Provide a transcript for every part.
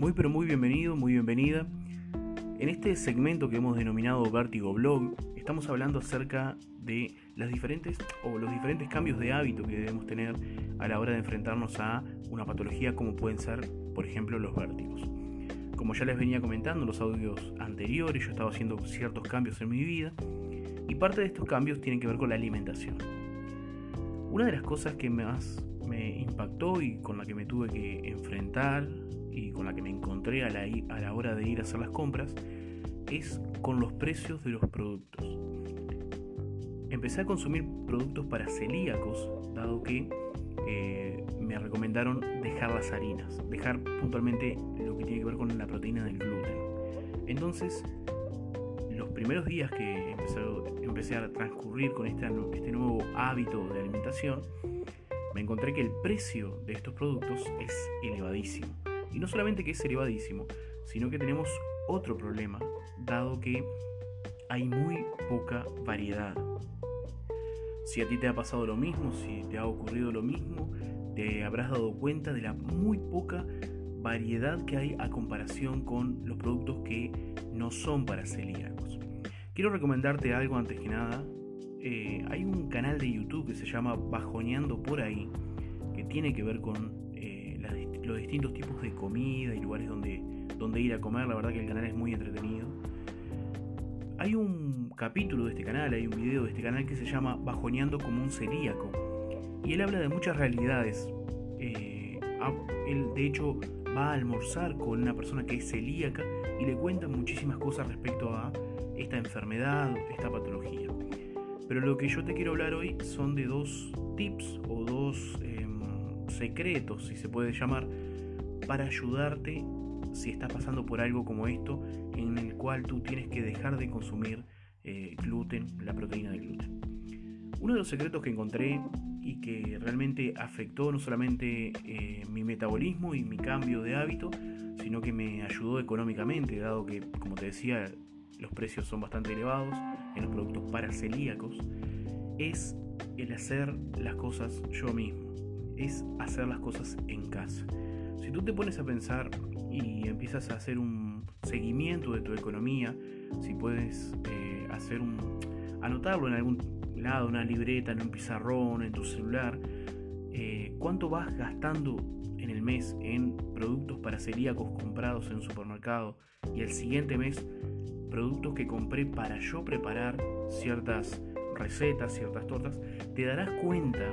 Muy pero muy bienvenido, muy bienvenida. En este segmento que hemos denominado Vértigo Blog, estamos hablando acerca de las diferentes o los diferentes cambios de hábito que debemos tener a la hora de enfrentarnos a una patología como pueden ser, por ejemplo, los vértigos. Como ya les venía comentando en los audios anteriores, yo estaba haciendo ciertos cambios en mi vida y parte de estos cambios tienen que ver con la alimentación. Una de las cosas que más me impactó y con la que me tuve que enfrentar y con la que me encontré a la, hora de ir a hacer las compras es con los precios de los productos. Empecé a consumir productos para celíacos, dado que eh, me recomendaron dejar las harinas, dejar puntualmente lo que tiene que ver con la proteína del gluten. Entonces, los primeros días que empecé, a transcurrir con este nuevo hábito de alimentación, me encontré que el precio de estos productos es elevadísimo. Y no solamente que es elevadísimo, sino que tenemos otro problema, dado que hay muy poca variedad. Si a ti te ha pasado lo mismo, si te ha ocurrido lo mismo, te habrás dado cuenta de la muy poca variedad que hay a comparación con los productos que no son para celíacos. Quiero recomendarte algo antes que nada. Eh, hay un canal de YouTube que se llama Bajoneando por ahí, que tiene que ver con los distintos tipos de comida y lugares donde, donde ir a comer. La verdad que el canal es muy entretenido. Hay un capítulo de este canal, hay un video de este canal que se llama Bajoneando como un celíaco. Y él habla de muchas realidades. Eh, él de hecho va a almorzar con una persona que es celíaca y le cuenta muchísimas cosas respecto a esta enfermedad, esta patología. Pero lo que yo te quiero hablar hoy son de dos tips o dos secretos, si se puede llamar, para ayudarte si estás pasando por algo como esto, en el cual tú tienes que dejar de consumir eh, gluten, la proteína del gluten. Uno de los secretos que encontré y que realmente afectó no solamente eh, mi metabolismo y mi cambio de hábito, sino que me ayudó económicamente, dado que, como te decía, los precios son bastante elevados en los productos para celíacos, es el hacer las cosas yo mismo es hacer las cosas en casa. Si tú te pones a pensar y empiezas a hacer un seguimiento de tu economía, si puedes eh, hacer un anotarlo en algún lado, una libreta, en un pizarrón, en tu celular, eh, cuánto vas gastando en el mes en productos para celíacos comprados en supermercado y el siguiente mes productos que compré para yo preparar ciertas recetas, ciertas tortas, te darás cuenta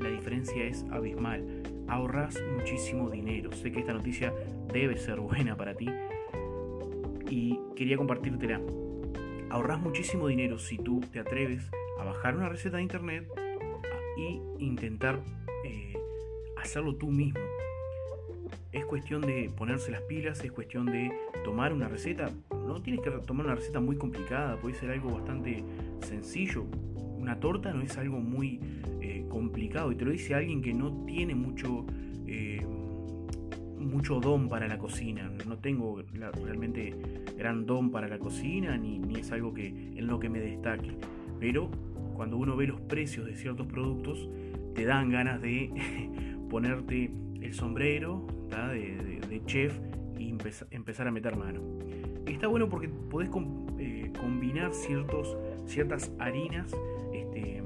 la diferencia es abismal. Ahorras muchísimo dinero. Sé que esta noticia debe ser buena para ti y quería compartírtela. Ahorras muchísimo dinero si tú te atreves a bajar una receta de internet y intentar eh, hacerlo tú mismo. Es cuestión de ponerse las pilas, es cuestión de tomar una receta. No tienes que tomar una receta muy complicada, puede ser algo bastante sencillo. Una torta no es algo muy complicado y te lo dice alguien que no tiene mucho, eh, mucho don para la cocina. No tengo realmente gran don para la cocina ni, ni es algo que, en lo que me destaque. Pero cuando uno ve los precios de ciertos productos, te dan ganas de ponerte el sombrero de, chef y empezar a meter mano. Está bueno porque podés eh, combinar ciertos, ciertas harinas, este,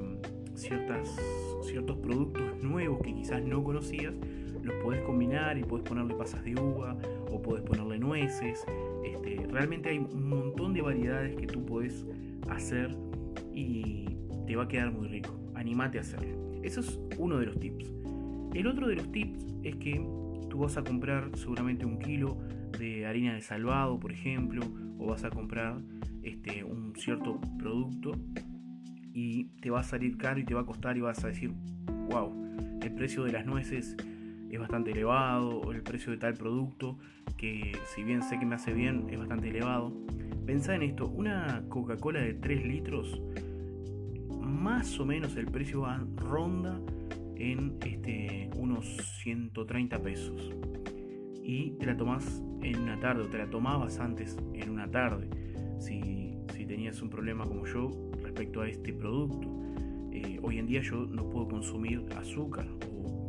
ciertas ciertos productos nuevos que quizás no conocías, los podés combinar y podés ponerle pasas de uva o podés ponerle nueces. Este, realmente hay un montón de variedades que tú podés hacer y te va a quedar muy rico. Animate a hacerlo. Eso es uno de los tips. El otro de los tips es que tú vas a comprar seguramente un kilo de harina de salvado, por ejemplo, o vas a comprar este, un cierto producto y te va a salir caro y te va a costar y vas a decir, wow, el precio de las nueces es bastante elevado, o el precio de tal producto, que si bien sé que me hace bien, es bastante elevado. Pensá en esto, una Coca-Cola de 3 litros, más o menos el precio ronda en este, unos 130 pesos. Y te la tomás en una tarde, o te la tomabas antes en una tarde. Si, si tenías un problema como yo, respecto a este producto. Eh, hoy en día yo no puedo consumir azúcar o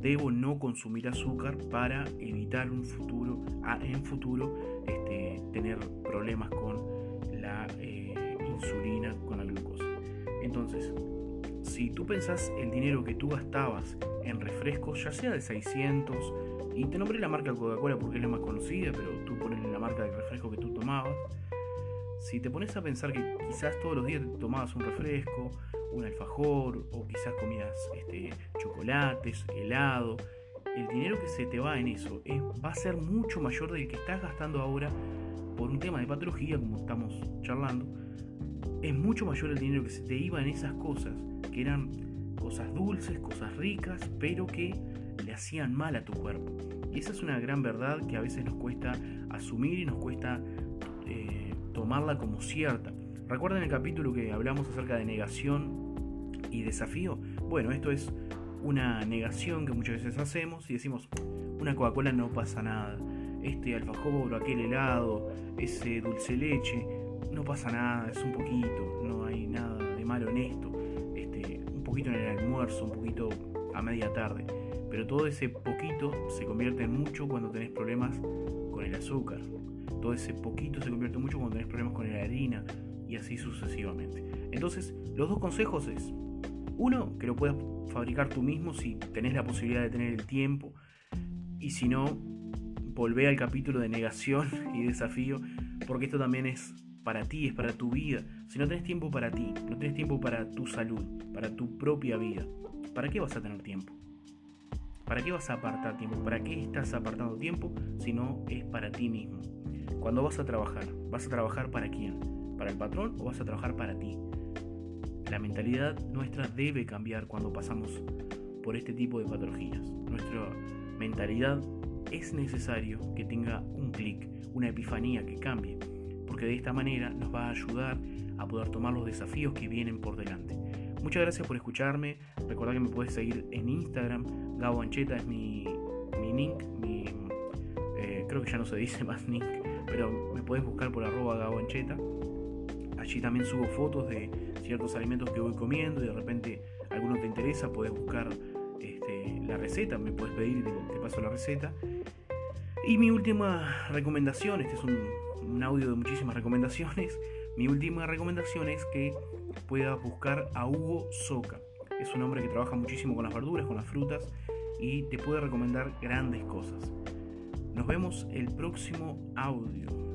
debo no consumir azúcar para evitar un futuro, en futuro este, tener problemas con la eh, insulina, con la glucosa. Entonces, si tú pensás el dinero que tú gastabas en refrescos, ya sea de 600, y te nombré la marca Coca-Cola porque es la más conocida, pero tú pones la marca de refresco que tú tomabas, si te pones a pensar que quizás todos los días tomabas un refresco, un alfajor, o quizás comías este, chocolates, helado, el dinero que se te va en eso va a ser mucho mayor del que estás gastando ahora por un tema de patología, como estamos charlando. Es mucho mayor el dinero que se te iba en esas cosas, que eran cosas dulces, cosas ricas, pero que le hacían mal a tu cuerpo. Y esa es una gran verdad que a veces nos cuesta asumir y nos cuesta eh, tomarla como cierta. ¿Recuerdan el capítulo que hablamos acerca de negación y desafío? Bueno, esto es una negación que muchas veces hacemos y decimos, una Coca-Cola no pasa nada, este alfajor o aquel helado, ese dulce leche, no pasa nada, es un poquito, no hay nada de malo en esto, este, un poquito en el almuerzo, un poquito a media tarde, pero todo ese poquito se convierte en mucho cuando tenés problemas con el azúcar, todo ese poquito se convierte mucho cuando tenés problemas con la harina y así sucesivamente. Entonces, los dos consejos es, uno, que lo puedas fabricar tú mismo si tenés la posibilidad de tener el tiempo y si no, volvé al capítulo de negación y desafío porque esto también es para ti, es para tu vida. Si no tenés tiempo para ti, no tenés tiempo para tu salud, para tu propia vida, ¿para qué vas a tener tiempo? ¿Para qué vas a apartar tiempo? ¿Para qué estás apartando tiempo si no es para ti mismo? Cuando vas a trabajar, ¿vas a trabajar para quién? ¿Para el patrón o vas a trabajar para ti? La mentalidad nuestra debe cambiar cuando pasamos por este tipo de patologías. Nuestra mentalidad es necesario que tenga un clic, una epifanía que cambie, porque de esta manera nos va a ayudar a poder tomar los desafíos que vienen por delante. Muchas gracias por escucharme. Recuerda que me puedes seguir en Instagram. Gabo Ancheta es mi, mi link, eh, creo que ya no se dice más link pero me puedes buscar por arroba gabancheta. Allí también subo fotos de ciertos alimentos que voy comiendo y de repente alguno te interesa, puedes buscar este, la receta, me puedes pedir y te, paso la receta. Y mi última recomendación, este es un, un audio de muchísimas recomendaciones, mi última recomendación es que puedas buscar a Hugo Soca. Es un hombre que trabaja muchísimo con las verduras, con las frutas y te puede recomendar grandes cosas. Nos vemos el próximo audio.